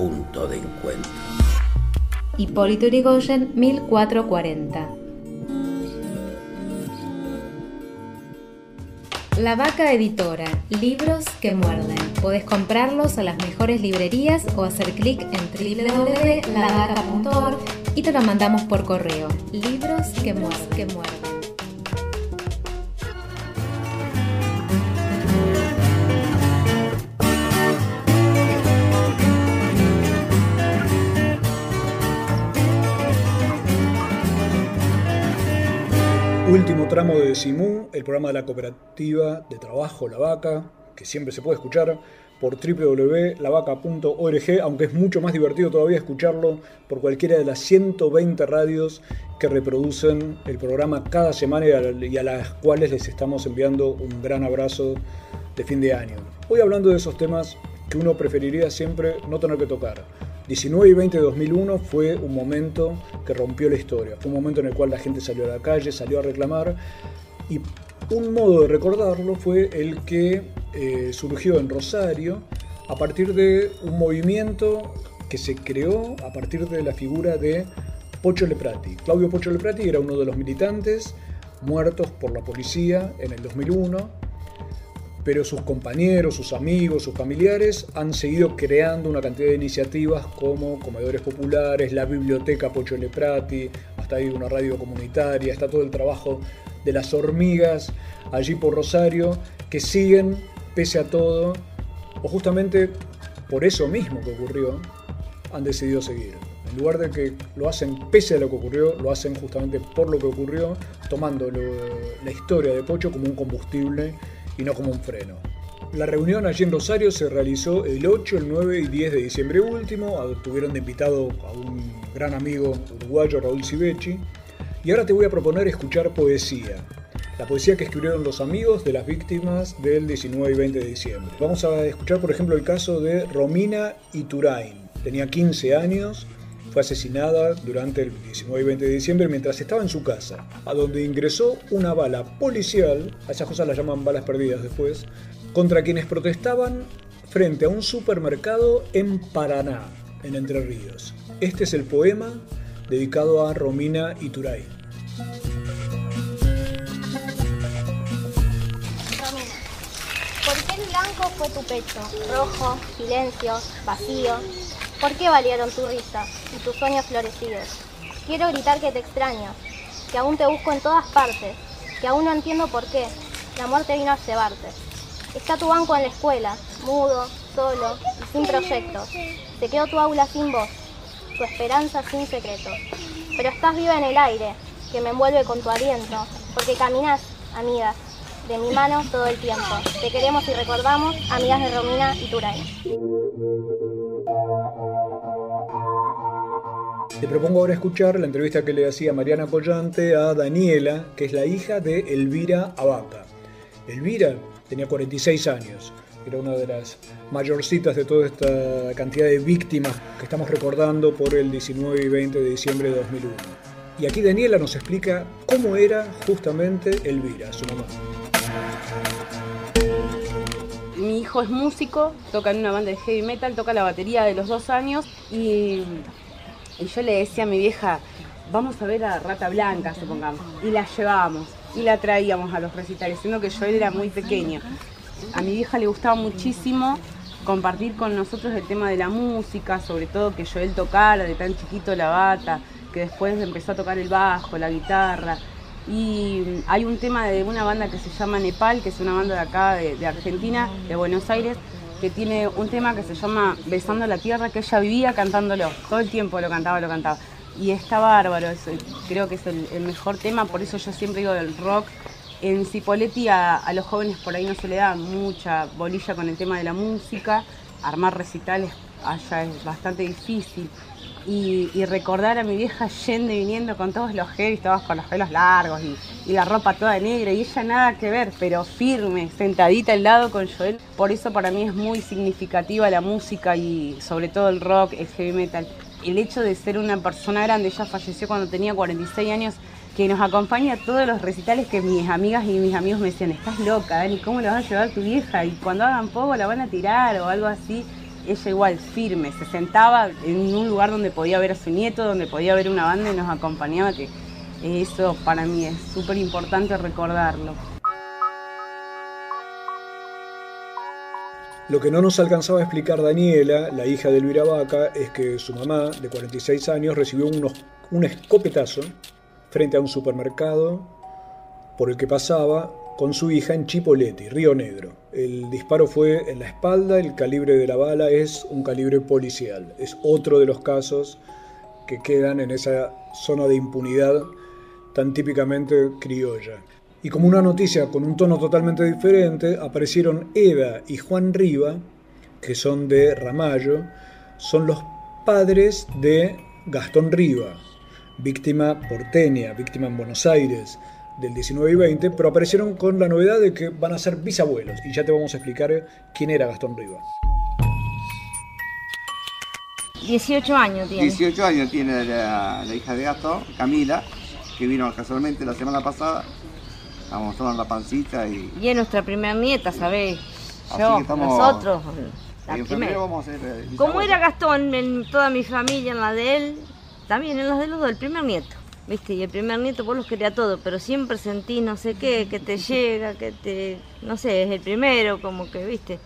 Punto de encuentro. Hipólito Yrigoyen, 1440. La Vaca Editora, libros que muerden. Podés comprarlos a las mejores librerías o hacer clic en www.lavaca.org y te lo mandamos por correo. Libros que muerden. Último tramo de Simú, el programa de la cooperativa de trabajo La Vaca, que siempre se puede escuchar por www.lavaca.org, aunque es mucho más divertido todavía escucharlo por cualquiera de las 120 radios que reproducen el programa cada semana y a las cuales les estamos enviando un gran abrazo de fin de año. Hoy hablando de esos temas que uno preferiría siempre no tener que tocar 19 y 20 de 2001 fue un momento que rompió la historia, fue un momento en el cual la gente salió a la calle, salió a reclamar y un modo de recordarlo fue el que eh, surgió en Rosario a partir de un movimiento que se creó a partir de la figura de Pocho Leprati. Claudio Pocho Leprati era uno de los militantes muertos por la policía en el 2001 pero sus compañeros, sus amigos, sus familiares han seguido creando una cantidad de iniciativas como comedores populares, la biblioteca Pocho Leprati, hasta ahí una radio comunitaria, está todo el trabajo de las hormigas allí por Rosario, que siguen, pese a todo, o justamente por eso mismo que ocurrió, han decidido seguir. En lugar de que lo hacen pese a lo que ocurrió, lo hacen justamente por lo que ocurrió, tomando la historia de Pocho como un combustible y no como un freno. La reunión allí en Rosario se realizó el 8, el 9 y 10 de diciembre último. Tuvieron de invitado a un gran amigo uruguayo, Raúl Civechi. Y ahora te voy a proponer escuchar poesía. La poesía que escribieron los amigos de las víctimas del 19 y 20 de diciembre. Vamos a escuchar, por ejemplo, el caso de Romina Iturain. Tenía 15 años, fue asesinada durante el 19 y 20 de diciembre mientras estaba en su casa, a donde ingresó una bala policial, a esas cosas las llaman balas perdidas después, contra quienes protestaban frente a un supermercado en Paraná, en Entre Ríos. Este es el poema dedicado a Romina Ituray. fue tu pecho, rojo, silencio, vacío. ¿Por qué valieron tu risa y tus sueños florecidos? Quiero gritar que te extraño, que aún te busco en todas partes, que aún no entiendo por qué. La muerte vino a llevarte. Está tu banco en la escuela, mudo, solo y sin proyectos. Se quedó tu aula sin voz, tu esperanza sin secreto. Pero estás viva en el aire, que me envuelve con tu aliento, porque caminas, amiga, de mi mano todo el tiempo. Te queremos y recordamos, amigas de Romina y Turay. Te propongo ahora escuchar la entrevista que le hacía Mariana Collante a Daniela, que es la hija de Elvira Abaca. Elvira tenía 46 años, era una de las mayorcitas de toda esta cantidad de víctimas que estamos recordando por el 19 y 20 de diciembre de 2001. Y aquí Daniela nos explica cómo era justamente Elvira, su mamá. Mi hijo es músico, toca en una banda de heavy metal, toca la batería de los dos años y y yo le decía a mi vieja, vamos a ver a Rata Blanca, supongamos. Y la llevábamos y la traíamos a los recitales, siendo que yo era muy pequeño. A mi vieja le gustaba muchísimo compartir con nosotros el tema de la música, sobre todo que Joel tocara de tan chiquito la bata, que después empezó a tocar el bajo, la guitarra. Y hay un tema de una banda que se llama Nepal, que es una banda de acá, de Argentina, de Buenos Aires, que tiene un tema que se llama Besando la Tierra, que ella vivía cantándolo, todo el tiempo lo cantaba, lo cantaba. Y está bárbaro, creo que es el, mejor tema, por eso yo siempre digo del rock. En Cipoletti a, los jóvenes por ahí no se le da mucha bolilla con el tema de la música, armar recitales allá es bastante difícil. Y, recordar a mi vieja yendo y viniendo con todos los heavy, todos con los pelos largos y, la ropa toda negra y ella nada que ver, pero firme, sentadita al lado con Joel. Por eso para mí es muy significativa la música y sobre todo el rock, el heavy metal. El hecho de ser una persona grande, ella falleció cuando tenía 46 años, que nos acompaña a todos los recitales que mis amigas y mis amigos me decían, estás loca, Dani, ¿cómo la vas a llevar tu vieja? Y cuando hagan poco la van a tirar o algo así ella igual firme, se sentaba en un lugar donde podía ver a su nieto, donde podía ver una banda y nos acompañaba, que eso para mí es súper importante recordarlo. Lo que no nos alcanzaba a explicar Daniela, la hija de Elvira Vaca, es que su mamá, de 46 años, recibió un escopetazo frente a un supermercado por el que pasaba con su hija en Chipoleti, Río Negro. El disparo fue en la espalda, el calibre de la bala es un calibre policial. Es otro de los casos que quedan en esa zona de impunidad tan típicamente criolla. Y como una noticia con un tono totalmente diferente, aparecieron Eda y Juan Riva, que son de Ramallo, son los padres de Gastón Riva, víctima porteña, víctima en Buenos Aires, del 19 y 20, pero aparecieron con la novedad de que van a ser bisabuelos y ya te vamos a explicar eh, quién era Gastón Riva. 18 años tiene. 18 años tiene la, hija de Gastón, Camila, que vino casualmente la semana pasada a mostrar la pancita y... Y es nuestra primera nieta, ¿sabéis? Yo, nosotros, la primera. Vamos a hacer, eh, ¿Cómo era Gastón en toda mi familia, en la de él? También en los de los dos, el primer nieto. ¿Viste? Y el primer nieto vos los quería todo, pero siempre sentí no sé qué, que te llega, que te, no sé, es el primero, como que, ¿viste?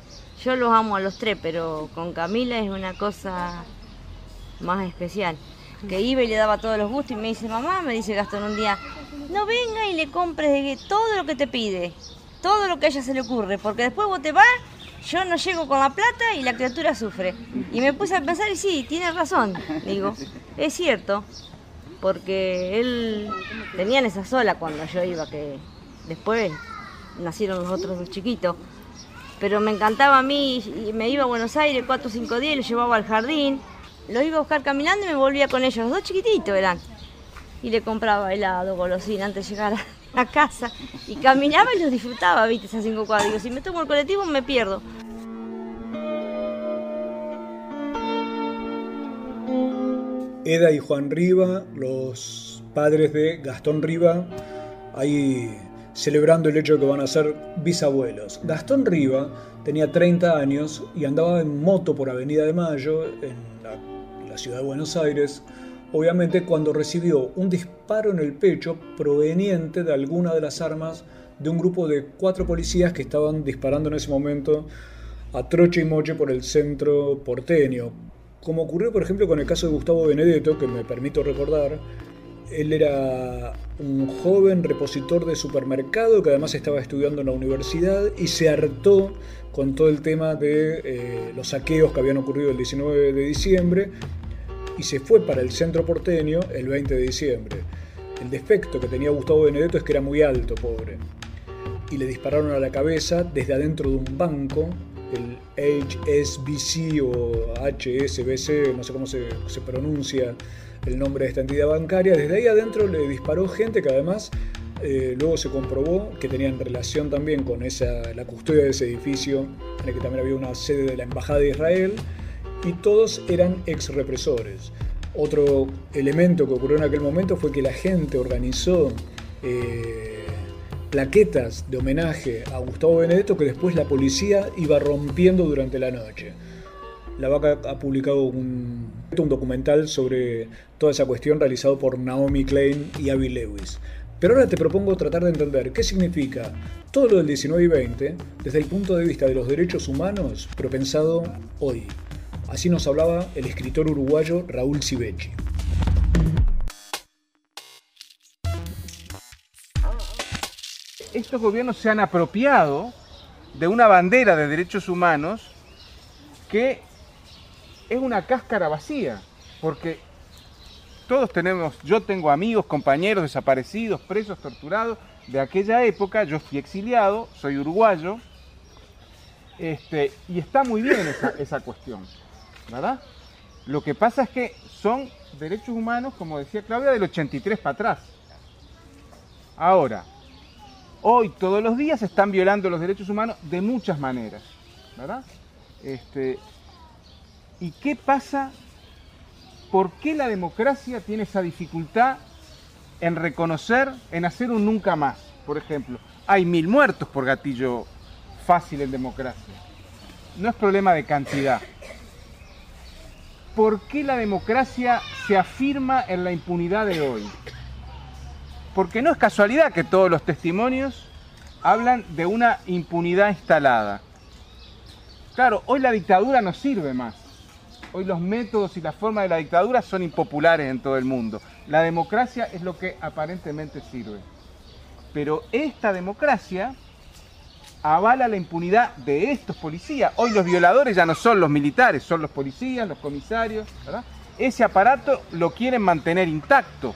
Yo los amo a los tres, pero con Camila es una cosa más especial. Que iba y le daba todos los gustos y me dice, mamá, me dice Gastón un día, no venga y le compres todo lo que te pide, todo lo que a ella se le ocurre, porque después vos te vas, yo no llego con la plata y la criatura sufre. Y me puse a pensar y sí, tiene razón, digo, es cierto, porque él tenía en esa sola cuando yo iba, que después nacieron los otros dos chiquitos. Pero me encantaba a mí, y me iba a Buenos Aires cuatro o cinco días, los llevaba al jardín, los iba a buscar caminando y me volvía con ellos, los dos chiquititos eran. Y le compraba helado, golosina antes de llegar a casa. Y caminaba y los disfrutaba, viste, esas cinco cuadros. si me tomo el colectivo me pierdo. Eda y Juan Riva, los padres de Gastón Riva, ahí celebrando el hecho de que van a ser bisabuelos. Gastón Riva tenía 30 años y andaba en moto por Avenida de Mayo, en la, ciudad de Buenos Aires, obviamente cuando recibió un disparo en el pecho proveniente de alguna de las armas de un grupo de cuatro policías que estaban disparando en ese momento a troche y moche por el centro porteño, como ocurrió por ejemplo con el caso de Gustavo Benedetto, que me permito recordar, él era un joven repositor de supermercado que además estaba estudiando en la universidad y se hartó con todo el tema de eh, los saqueos que habían ocurrido el 19 de diciembre y se fue para el centro porteño el 20 de diciembre. El defecto que tenía Gustavo Benedetto es que era muy alto, pobre. Y le dispararon a la cabeza desde adentro de un banco, el HSBC o HSBC, no sé cómo se, pronuncia el nombre de esta entidad bancaria. Desde ahí adentro le disparó gente que además eh, luego se comprobó que tenían relación también con esa, la custodia de ese edificio, en el que también había una sede de la Embajada de Israel, y todos eran ex represores. Otro elemento que ocurrió en aquel momento fue que la gente organizó eh, plaquetas de homenaje a Gustavo Benedetto que después la policía iba rompiendo durante la noche. La Vaca ha publicado un, documental sobre toda esa cuestión realizado por Naomi Klein y Abby Lewis. Pero ahora te propongo tratar de entender qué significa todo lo del 19 y 20 desde el punto de vista de los derechos humanos, pero pensado hoy. Así nos hablaba el escritor uruguayo Raúl Civechi. Estos gobiernos se han apropiado de una bandera de derechos humanos que es una cáscara vacía, porque todos tenemos, yo tengo amigos, compañeros desaparecidos, presos, torturados de aquella época, yo fui exiliado, soy uruguayo, este, y está muy bien esa, esa cuestión, ¿verdad? Lo que pasa es que son derechos humanos, como decía Claudia, del 83 para atrás. Ahora, hoy todos los días están violando los derechos humanos de muchas maneras, ¿verdad? Este, ¿Y qué pasa? ¿Por qué la democracia tiene esa dificultad en reconocer, en hacer un nunca más? Por ejemplo, hay mil muertos por gatillo fácil en democracia. No es problema de cantidad. ¿Por qué la democracia se afirma en la impunidad de hoy? Porque no es casualidad que todos los testimonios hablan de una impunidad instalada. Claro, hoy la dictadura no sirve más. Hoy los métodos y las formas de la dictadura son impopulares en todo el mundo. La democracia es lo que aparentemente sirve. Pero esta democracia avala la impunidad de estos policías. Hoy los violadores ya no son los militares, son los policías, los comisarios. Ese aparato lo quieren mantener intacto.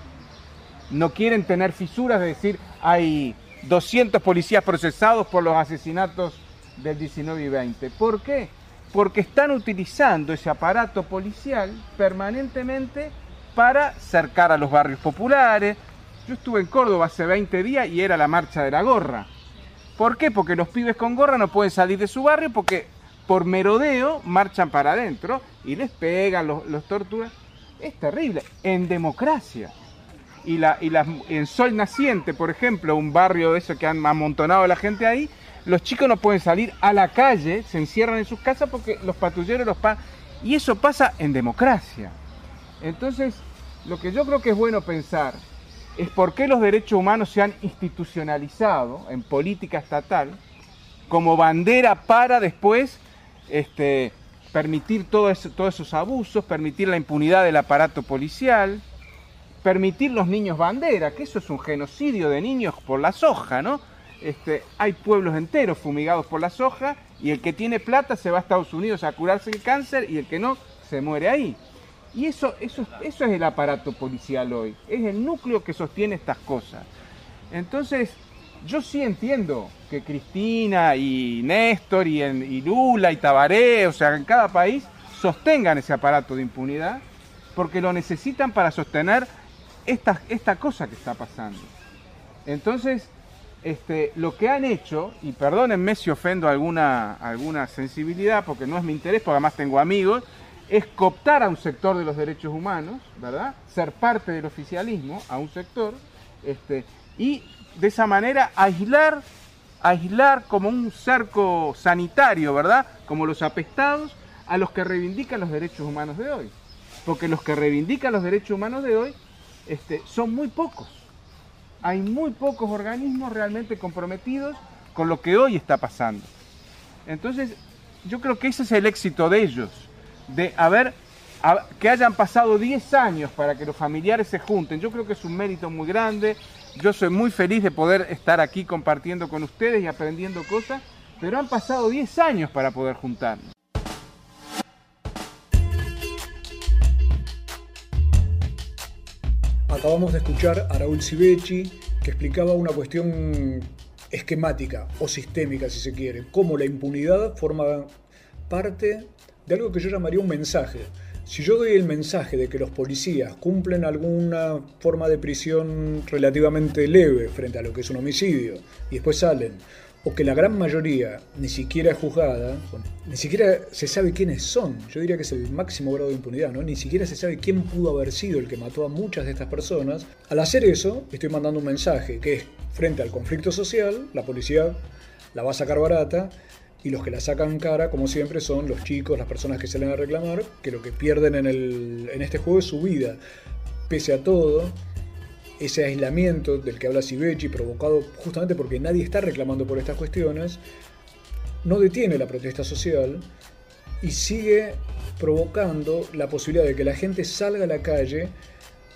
No quieren tener fisuras de decir hay 200 policías procesados por los asesinatos del 19 y 20. ¿Por qué? porque están utilizando ese aparato policial permanentemente para cercar a los barrios populares. Yo estuve en Córdoba hace 20 días y era la marcha de la gorra. ¿Por qué? Porque los pibes con gorra no pueden salir de su barrio porque por merodeo marchan para adentro y les pegan, los, los torturan. Es terrible. En democracia. Y, la, y en Sol Naciente, por ejemplo, un barrio de eso que han amontonado a la gente ahí, los chicos no pueden salir a la calle, se encierran en sus casas porque los patrulleros los pagan. Y eso pasa en democracia. Entonces, lo que yo creo que es bueno pensar es por qué los derechos humanos se han institucionalizado en política estatal como bandera para después este, permitir todos esos abusos, permitir la impunidad del aparato policial, permitir los niños bandera, que eso es un genocidio de niños por la soja, ¿no? Este, hay pueblos enteros fumigados por la soja y el que tiene plata se va a Estados Unidos a curarse el cáncer y el que no se muere ahí. Y eso, eso, eso es el aparato policial hoy, es el núcleo que sostiene estas cosas. Entonces, yo sí entiendo que Cristina y Néstor y, y Lula y Tabaré, o sea, en cada país sostengan ese aparato de impunidad porque lo necesitan para sostener esta, esta cosa que está pasando. Entonces, este, lo que han hecho, y perdónenme si ofendo alguna, alguna sensibilidad, porque no es mi interés, porque además tengo amigos, es cooptar a un sector de los derechos humanos, ¿verdad? Ser parte del oficialismo a un sector, este, y de esa manera aislar, aislar como un cerco sanitario, ¿verdad? Como los apestados a los que reivindican los derechos humanos de hoy. Porque los que reivindican los derechos humanos de hoy este, son muy pocos hay muy pocos organismos realmente comprometidos con lo que hoy está pasando. Entonces, yo creo que ese es el éxito de ellos, de haber, que hayan pasado 10 años para que los familiares se junten. Yo creo que es un mérito muy grande. Yo soy muy feliz de poder estar aquí compartiendo con ustedes y aprendiendo cosas, pero han pasado 10 años para poder juntarnos. Acabamos de escuchar a Raúl Civechi que explicaba una cuestión esquemática o sistémica, si se quiere, cómo la impunidad forma parte de algo que yo llamaría un mensaje. Si yo doy el mensaje de que los policías cumplen alguna forma de prisión relativamente leve frente a lo que es un homicidio y después salen, o que la gran mayoría ni siquiera es juzgada, ni siquiera se sabe quiénes son, yo diría que es el máximo grado de impunidad, ¿no? ni siquiera se sabe quién pudo haber sido el que mató a muchas de estas personas, al hacer eso estoy mandando un mensaje que es frente al conflicto social, la policía la va a sacar barata y los que la sacan cara, como siempre, son los chicos, las personas que salen a reclamar, que lo que pierden en, el, en este juego es su vida. Pese a todo, ese aislamiento del que habla Sivechi, provocado justamente porque nadie está reclamando por estas cuestiones, no detiene la protesta social y sigue provocando la posibilidad de que la gente salga a la calle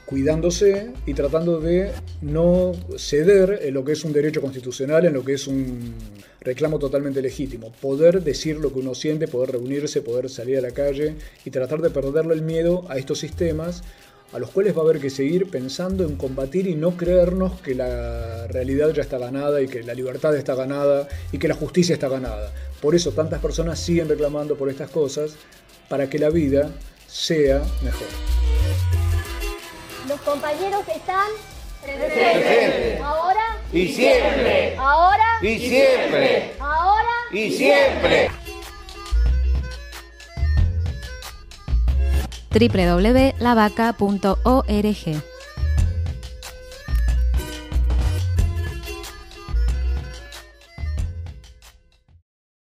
cuidándose y tratando de no ceder en lo que es un derecho constitucional, en lo que es un reclamo totalmente legítimo. Poder decir lo que uno siente, poder reunirse, poder salir a la calle y tratar de perderle el miedo a estos sistemas a los cuales va a haber que seguir pensando en combatir y no creernos que la realidad ya está ganada y que la libertad está ganada y que la justicia está ganada. Por eso tantas personas siguen reclamando por estas cosas para que la vida sea mejor. Los compañeros están presentes. Ahora y siempre. Ahora y siempre. Ahora y siempre. www.lavaca.org